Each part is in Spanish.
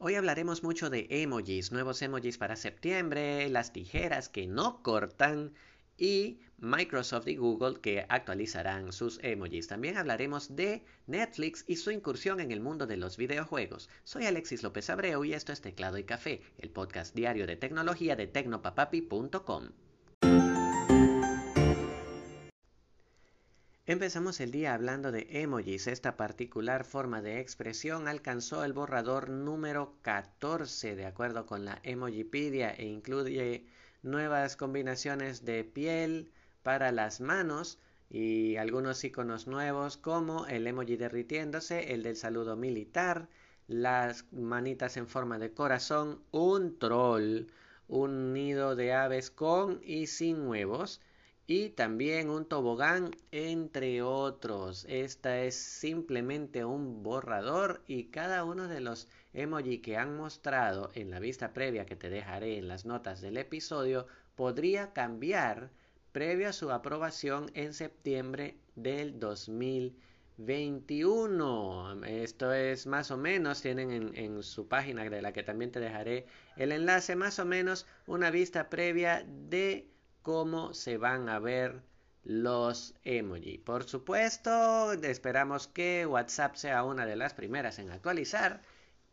Hoy hablaremos mucho de emojis, nuevos emojis para septiembre, las tijeras que no cortan y Microsoft y Google que actualizarán sus emojis. También hablaremos de Netflix y su incursión en el mundo de los videojuegos. Soy Alexis López Abreu y esto es Teclado y Café, el podcast diario de tecnología de tecnopapapi.com. Empezamos el día hablando de emojis. Esta particular forma de expresión alcanzó el borrador número 14 de acuerdo con la Emojipedia e incluye nuevas combinaciones de piel para las manos y algunos iconos nuevos como el emoji derritiéndose, el del saludo militar, las manitas en forma de corazón, un troll, un nido de aves con y sin huevos, y también un tobogán, entre otros. Esta es simplemente un borrador y cada uno de los emoji que han mostrado en la vista previa que te dejaré en las notas del episodio podría cambiar previo a su aprobación en septiembre del 2021. Esto es más o menos, tienen en, en, su página de la que también te dejaré el enlace, más o menos una vista previa de cómo se van a ver los emoji. Por supuesto, esperamos que WhatsApp sea una de las primeras en actualizar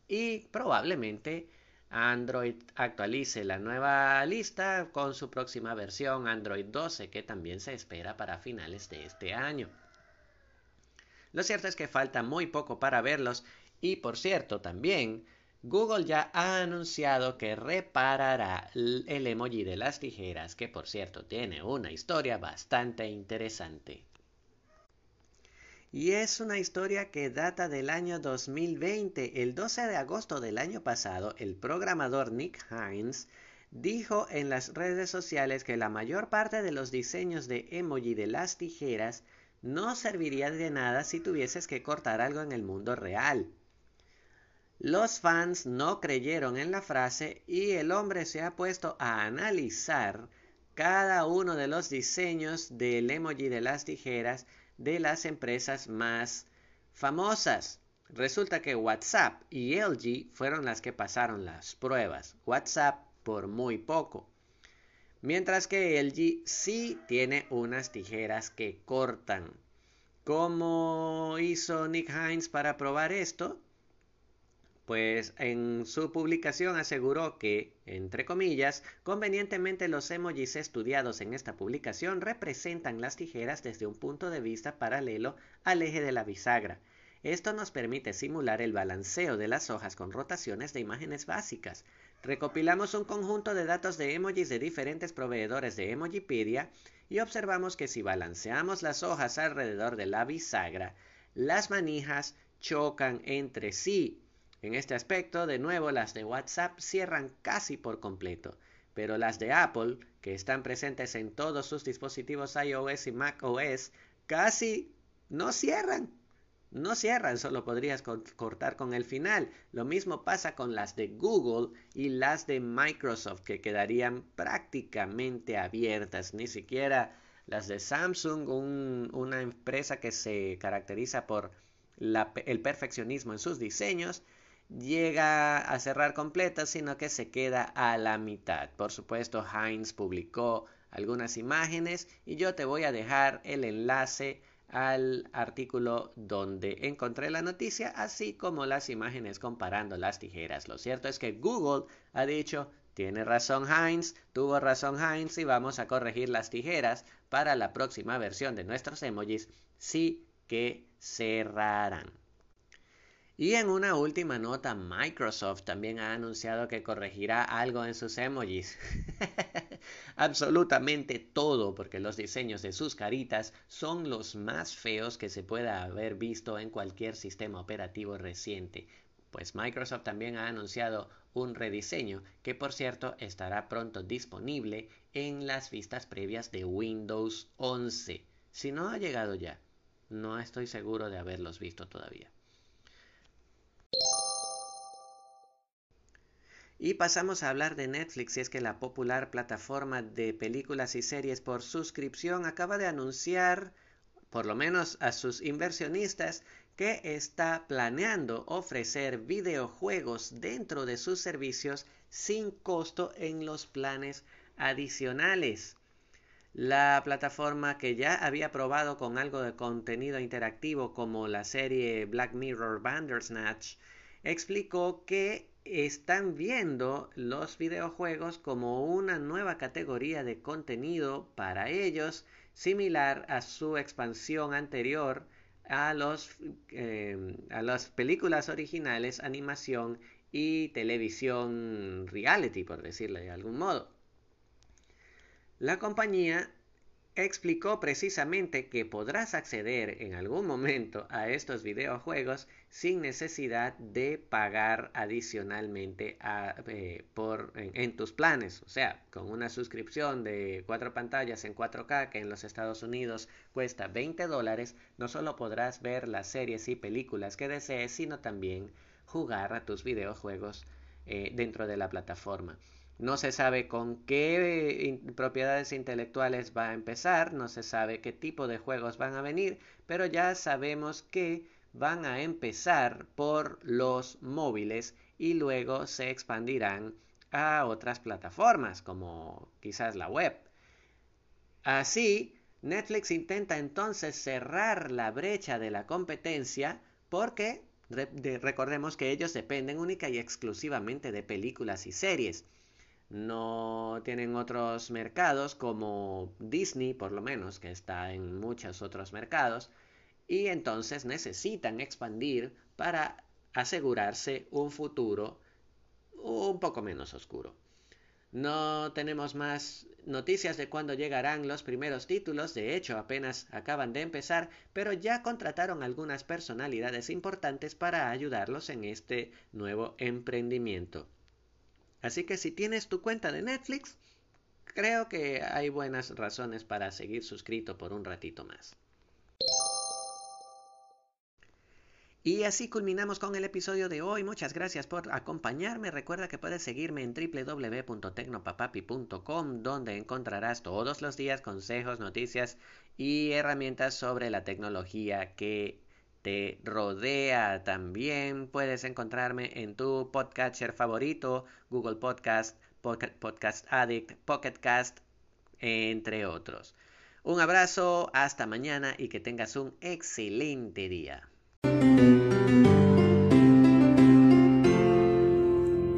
y probablemente Android actualice la nueva lista con su próxima versión Android 12 que también se espera para finales de este año. Lo cierto es que falta muy poco para verlos y por cierto también Google ya ha anunciado que reparará el emoji de las tijeras, que por cierto tiene una historia bastante interesante. Y es una historia que data del año 2020. El 12 de agosto del año pasado, el programador Nick Hines dijo en las redes sociales que la mayor parte de los diseños de emoji de las tijeras no serviría de nada si tuvieses que cortar algo en el mundo real. Los fans no creyeron en la frase y el hombre se ha puesto a analizar cada uno de los diseños del emoji de las tijeras de las empresas más famosas. Resulta que WhatsApp y LG fueron las que pasaron las pruebas. WhatsApp por muy poco. Mientras que LG sí tiene unas tijeras que cortan. ¿Cómo hizo Nick Hines para probar esto? Pues en su publicación aseguró que, entre comillas, convenientemente los emojis estudiados en esta publicación representan las tijeras desde un punto de vista paralelo al eje de la bisagra. Esto nos permite simular el balanceo de las hojas con rotaciones de imágenes básicas. Recopilamos un conjunto de datos de emojis de diferentes proveedores de Emojipedia y observamos que si balanceamos las hojas alrededor de la bisagra, las manijas chocan entre sí en este aspecto, de nuevo, las de WhatsApp cierran casi por completo, pero las de Apple, que están presentes en todos sus dispositivos iOS y macOS, casi no cierran. No cierran, solo podrías cortar con el final. Lo mismo pasa con las de Google y las de Microsoft, que quedarían prácticamente abiertas. Ni siquiera las de Samsung, una empresa que se caracteriza por el perfeccionismo en sus diseños, llega a cerrar completa, sino que se queda a la mitad. Por supuesto, Heinz publicó algunas imágenes y yo te voy a dejar el enlace al artículo donde encontré la noticia, así como las imágenes comparando las tijeras. Lo cierto es que Google ha dicho, tiene razón Heinz, tuvo razón Heinz y vamos a corregir las tijeras para la próxima versión de nuestros emojis, sí que cerrarán. Y en una última nota, Microsoft también ha anunciado que corregirá algo en sus emojis. Absolutamente todo, porque los diseños de sus caritas son los más feos que se pueda haber visto en cualquier sistema operativo reciente. Pues Microsoft también ha anunciado un rediseño que por cierto estará pronto disponible en las vistas previas de Windows 11. Si no ha llegado ya, no estoy seguro de haberlos visto todavía. Y pasamos a hablar de Netflix, y es que la popular plataforma de películas y series por suscripción acaba de anunciar, por lo menos a sus inversionistas, que está planeando ofrecer videojuegos dentro de sus servicios sin costo en los planes adicionales. La plataforma que ya había probado con algo de contenido interactivo como la serie Black Mirror Bandersnatch explicó que están viendo los videojuegos como una nueva categoría de contenido para ellos, similar a su expansión anterior a, los, eh, a las películas originales, animación y televisión reality, por decirlo de algún modo. La compañía explicó precisamente que podrás acceder en algún momento a estos videojuegos sin necesidad de pagar adicionalmente eh, por, en, tus planes. O sea, con una suscripción de cuatro pantallas en 4K que en los Estados Unidos cuesta 20 dólares, no solo podrás ver las series y películas que desees, sino también jugar a tus videojuegos eh, dentro de la plataforma. No se sabe con qué eh, propiedades intelectuales va a empezar, no se sabe qué tipo de juegos van a venir, pero ya sabemos que van a empezar por los móviles y luego se expandirán a otras plataformas como quizás la web. Así, Netflix intenta entonces cerrar la brecha de la competencia porque recordemos que ellos dependen única y exclusivamente de películas y series no tienen otros mercados como Disney, por lo menos, que está en muchos otros mercados, y entonces necesitan expandir para asegurarse un futuro un poco menos oscuro. No tenemos más noticias de cuándo llegarán los primeros títulos, de hecho apenas acaban de empezar, pero ya contrataron algunas personalidades importantes para ayudarlos en este nuevo emprendimiento. Así que si tienes tu cuenta de Netflix, creo que hay buenas razones para seguir suscrito por un ratito más. Y así culminamos con el episodio de hoy. Muchas gracias por acompañarme. Recuerda que puedes seguirme en www.tecnopapapi.com donde encontrarás todos los días consejos, noticias y herramientas sobre la tecnología que te rodea también. Puedes encontrarme en tu podcatcher favorito, Google Podcast, Podcast Addict, Pocket Cast, entre otros. Un abrazo, hasta mañana y que tengas un excelente día.